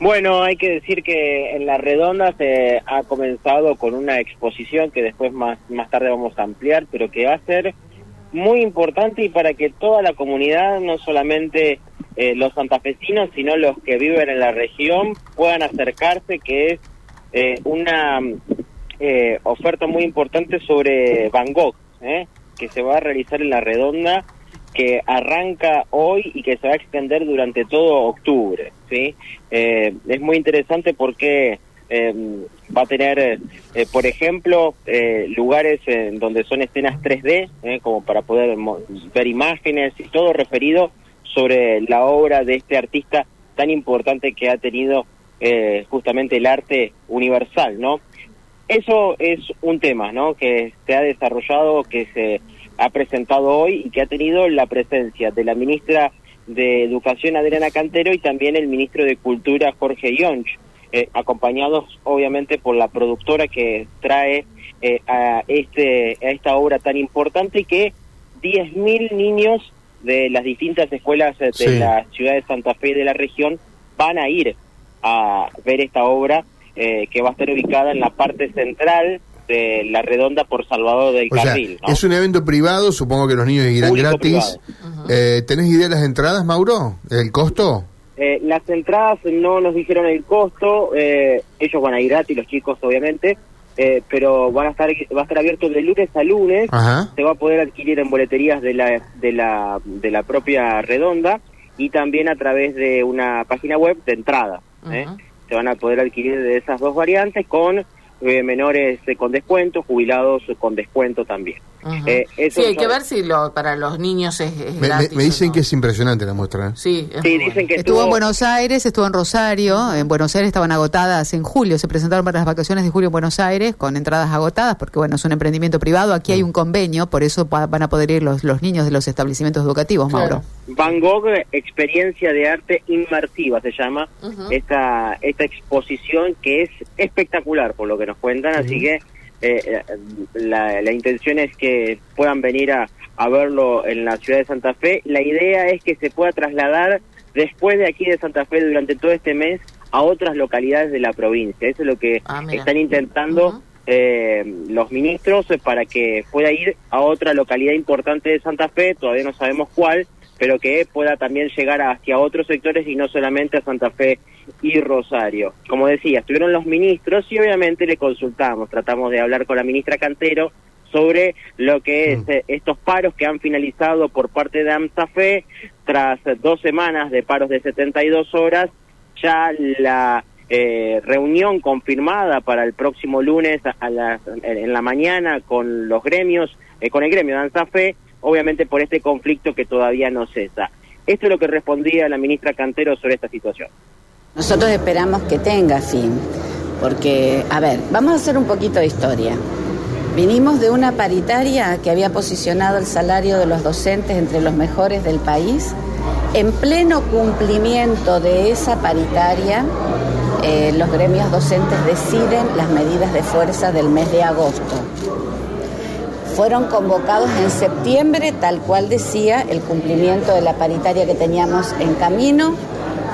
Bueno, hay que decir que en la redonda se ha comenzado con una exposición que después más, más tarde vamos a ampliar, pero que va a ser muy importante y para que toda la comunidad, no solamente eh, los santafesinos, sino los que viven en la región, puedan acercarse, que es eh, una eh, oferta muy importante sobre Van Gogh, que se va a realizar en la redonda que arranca hoy y que se va a extender durante todo octubre. ¿sí? Eh, es muy interesante porque eh, va a tener, eh, por ejemplo, lugares en donde son escenas 3D, como para poder ver imágenes y todo referido sobre la obra de este artista tan importante que ha tenido justamente el arte universal, ¿no? Eso es un tema, ¿no? Que se ha desarrollado, que se ha presentado hoy y que ha tenido la presencia de la ministra de Educación Adriana Cantero y también el ministro de Cultura Jorge Yonch, eh, acompañados obviamente por la productora que trae eh, a, este, a esta obra tan importante y que 10.000 niños de las distintas escuelas de la ciudad de Santa Fe y de la región van a ir a ver esta obra eh, que va a estar ubicada en la parte central de la redonda por Salvador del Carril. Es un evento privado, supongo que los niños irán gratis. Eh, ¿Tenés idea de las entradas, Mauro? ¿El costo? Eh, las entradas no nos dijeron el costo, eh, ellos van a ir gratis, los chicos obviamente, eh, pero van a estar va a estar abierto de lunes a lunes, se va a poder adquirir en boleterías de la, de la, de la propia redonda y también a través de una página web de entrada. Se van a poder adquirir de esas dos variantes con eh, menores eh, con descuento, jubilados con descuento también. Eh, sí, hay que ver si lo, para los niños es, me, Me, dicen que es impresionante la muestra. Sí, dicen que estuvo, en Buenos Aires, estuvo en Rosario. En Buenos Aires estaban agotadas en julio. Se presentaron para las vacaciones de julio en Buenos Aires con entradas agotadas porque, bueno, es un emprendimiento privado. Aquí hay mm. un convenio, por eso van a poder ir los, los niños de los establecimientos educativos, Mauro. Van Gogh, experiencia de arte inmersiva se llama esta, esta exposición que es espectacular por lo que nos cuentan, así que eh, la, la, intención es que puedan venir a, a verlo en la ciudad de Santa Fe. La idea es que se pueda trasladar después de aquí de Santa Fe durante todo este mes a otras localidades de la provincia. Eso es lo que ah, están intentando eh, los ministros para que pueda ir a otra localidad importante de Santa Fe, todavía no sabemos cuál, pero que pueda también llegar hacia otros sectores y no solamente a Santa Fe y Rosario. Como decía, estuvieron los ministros y obviamente le consultamos, tratamos de hablar con la ministra Cantero sobre lo que es mm. eh, estos paros que han finalizado por parte de AMSAFE tras dos semanas de paros de 72 horas, ya la eh, reunión confirmada para el próximo lunes a las, en la mañana con los gremios, eh, con el gremio de AMSAFE, obviamente por este conflicto que todavía no cesa. Esto es lo que respondía la ministra Cantero sobre esta situación. Nosotros esperamos que tenga fin, porque, a ver, vamos a hacer un poquito de historia. Vinimos de una paritaria que había posicionado el salario de los docentes entre los mejores del país. En pleno cumplimiento de esa paritaria, eh, los gremios docentes deciden las medidas de fuerza del mes de agosto fueron convocados en septiembre, tal cual decía el cumplimiento de la paritaria que teníamos en camino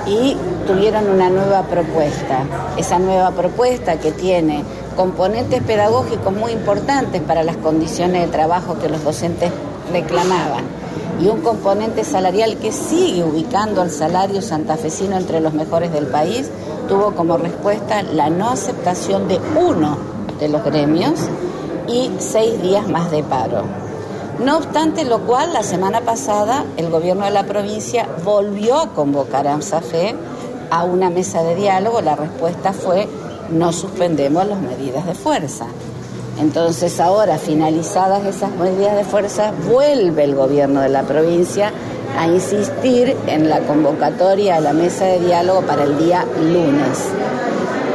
y tuvieron una nueva propuesta. Esa nueva propuesta que tiene componentes pedagógicos muy importantes para las condiciones de trabajo que los docentes reclamaban y un componente salarial que sigue ubicando al salario santafesino entre los mejores del país, tuvo como respuesta la no aceptación de uno de los gremios y seis días más de paro. No obstante lo cual, la semana pasada el gobierno de la provincia volvió a convocar a AMSAFE a una mesa de diálogo. La respuesta fue no suspendemos las medidas de fuerza. Entonces ahora, finalizadas esas medidas de fuerza, vuelve el gobierno de la provincia a insistir en la convocatoria a la mesa de diálogo para el día lunes.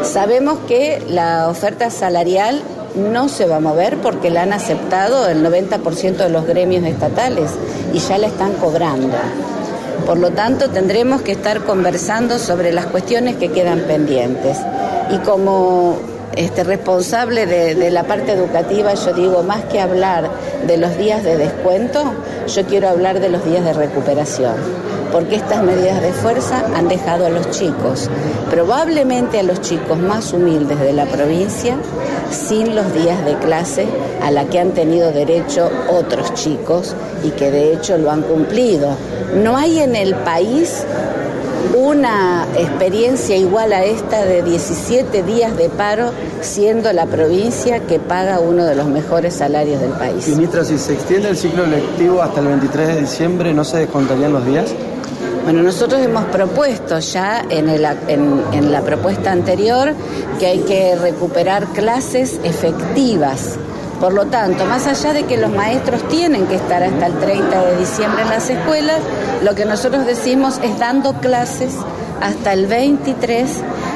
Sabemos que la oferta salarial no se va a mover porque la han aceptado el 90% de los gremios estatales y ya la están cobrando. Por lo tanto, tendremos que estar conversando sobre las cuestiones que quedan pendientes. Y como este, responsable de, de, la parte educativa, yo digo, más que hablar de los días de descuento, yo quiero hablar de los días de recuperación. Porque estas medidas de fuerza han dejado a los chicos, probablemente a los chicos más humildes de la provincia, sin los días de clase a la que han tenido derecho otros chicos y que de hecho lo han cumplido. No hay en el país una experiencia igual a esta de 17 días de paro, siendo la provincia que paga uno de los mejores salarios del país. Ministra, si se extiende el ciclo lectivo hasta el 23 de diciembre, ¿no se descontarían los días? Bueno, nosotros hemos propuesto ya en, la propuesta anterior que hay que recuperar clases efectivas. Por lo tanto, más allá de que los maestros tienen que estar hasta el 30 de diciembre en las escuelas, lo que nosotros decimos es dando clases hasta el 23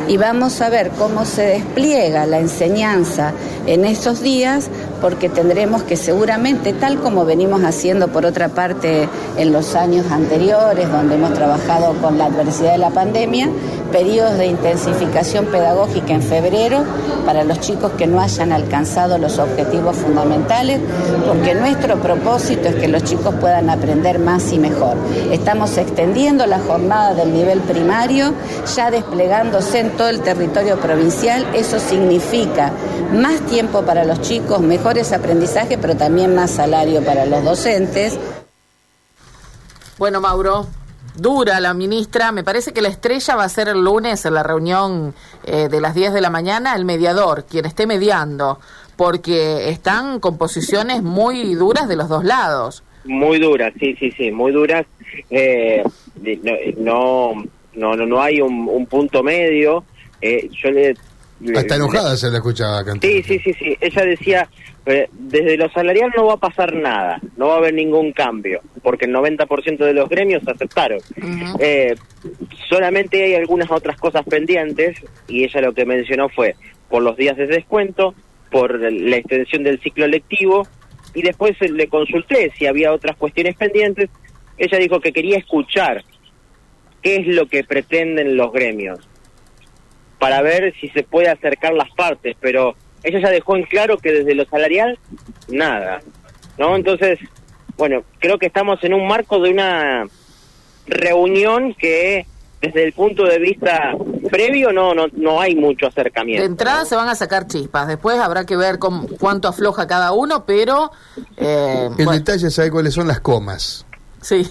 y vamos a ver cómo se despliega la enseñanza en esos días porque tendremos que seguramente, tal como venimos haciendo por otra parte en los años anteriores, donde hemos trabajado con la adversidad de la pandemia, periodos de intensificación pedagógica en febrero para los chicos que no hayan alcanzado los objetivos fundamentales, porque nuestro propósito es que los chicos puedan aprender más y mejor. Estamos extendiendo la jornada del nivel primario, ya desplegándose en todo el territorio provincial, eso significa más tiempo para los chicos, mejor aprendizaje, pero también más salario para los docentes. Bueno, Mauro, dura la ministra. Me parece que la estrella va a ser el lunes en la reunión eh, de las 10 de la mañana, el mediador, quien esté mediando, porque están con posiciones muy duras de los dos lados. Muy duras, sí, sí, sí, muy duras. Eh, no, no, no, no hay un, punto medio. Eh, yo le hasta enojada se la escuchaba cantar. Sí, sí, sí, sí. Ella decía, eh, desde lo salarial no va a pasar nada, no va a haber ningún cambio, porque el 90% de los gremios aceptaron. Eh, solamente hay algunas otras cosas pendientes, y ella lo que mencionó fue por los días de descuento, por la extensión del ciclo lectivo, y después le consulté si había otras cuestiones pendientes. Ella dijo que quería escuchar qué es lo que pretenden los gremios para ver si se puede acercar las partes, pero ella ya dejó en claro que desde lo salarial, nada. ¿No? Entonces, bueno, creo que estamos en un marco de una reunión que desde el punto de vista previo no no no hay mucho acercamiento. De entrada se van a sacar chispas, después habrá que ver con, cuánto afloja cada uno, pero... Eh, el detalle sabe cuáles son las comas. Sí.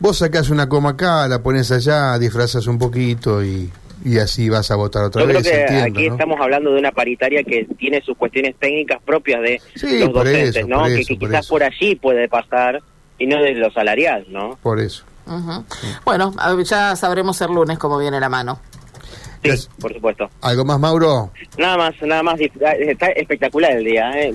Vos sacás una coma acá, la pones allá, disfrazas un poquito y y así vas a votar otra vez. Yo creo que aquí estamos hablando de una paritaria que tiene sus cuestiones técnicas propias de los docentes, ¿no? que, quizás por allí puede pasar y no de lo salarial, ¿no? Por eso. Bueno, ya sabremos el lunes cómo viene la mano. Sí, por supuesto. ¿Algo más, Mauro? Nada más, nada más. Está espectacular el día. ¿eh?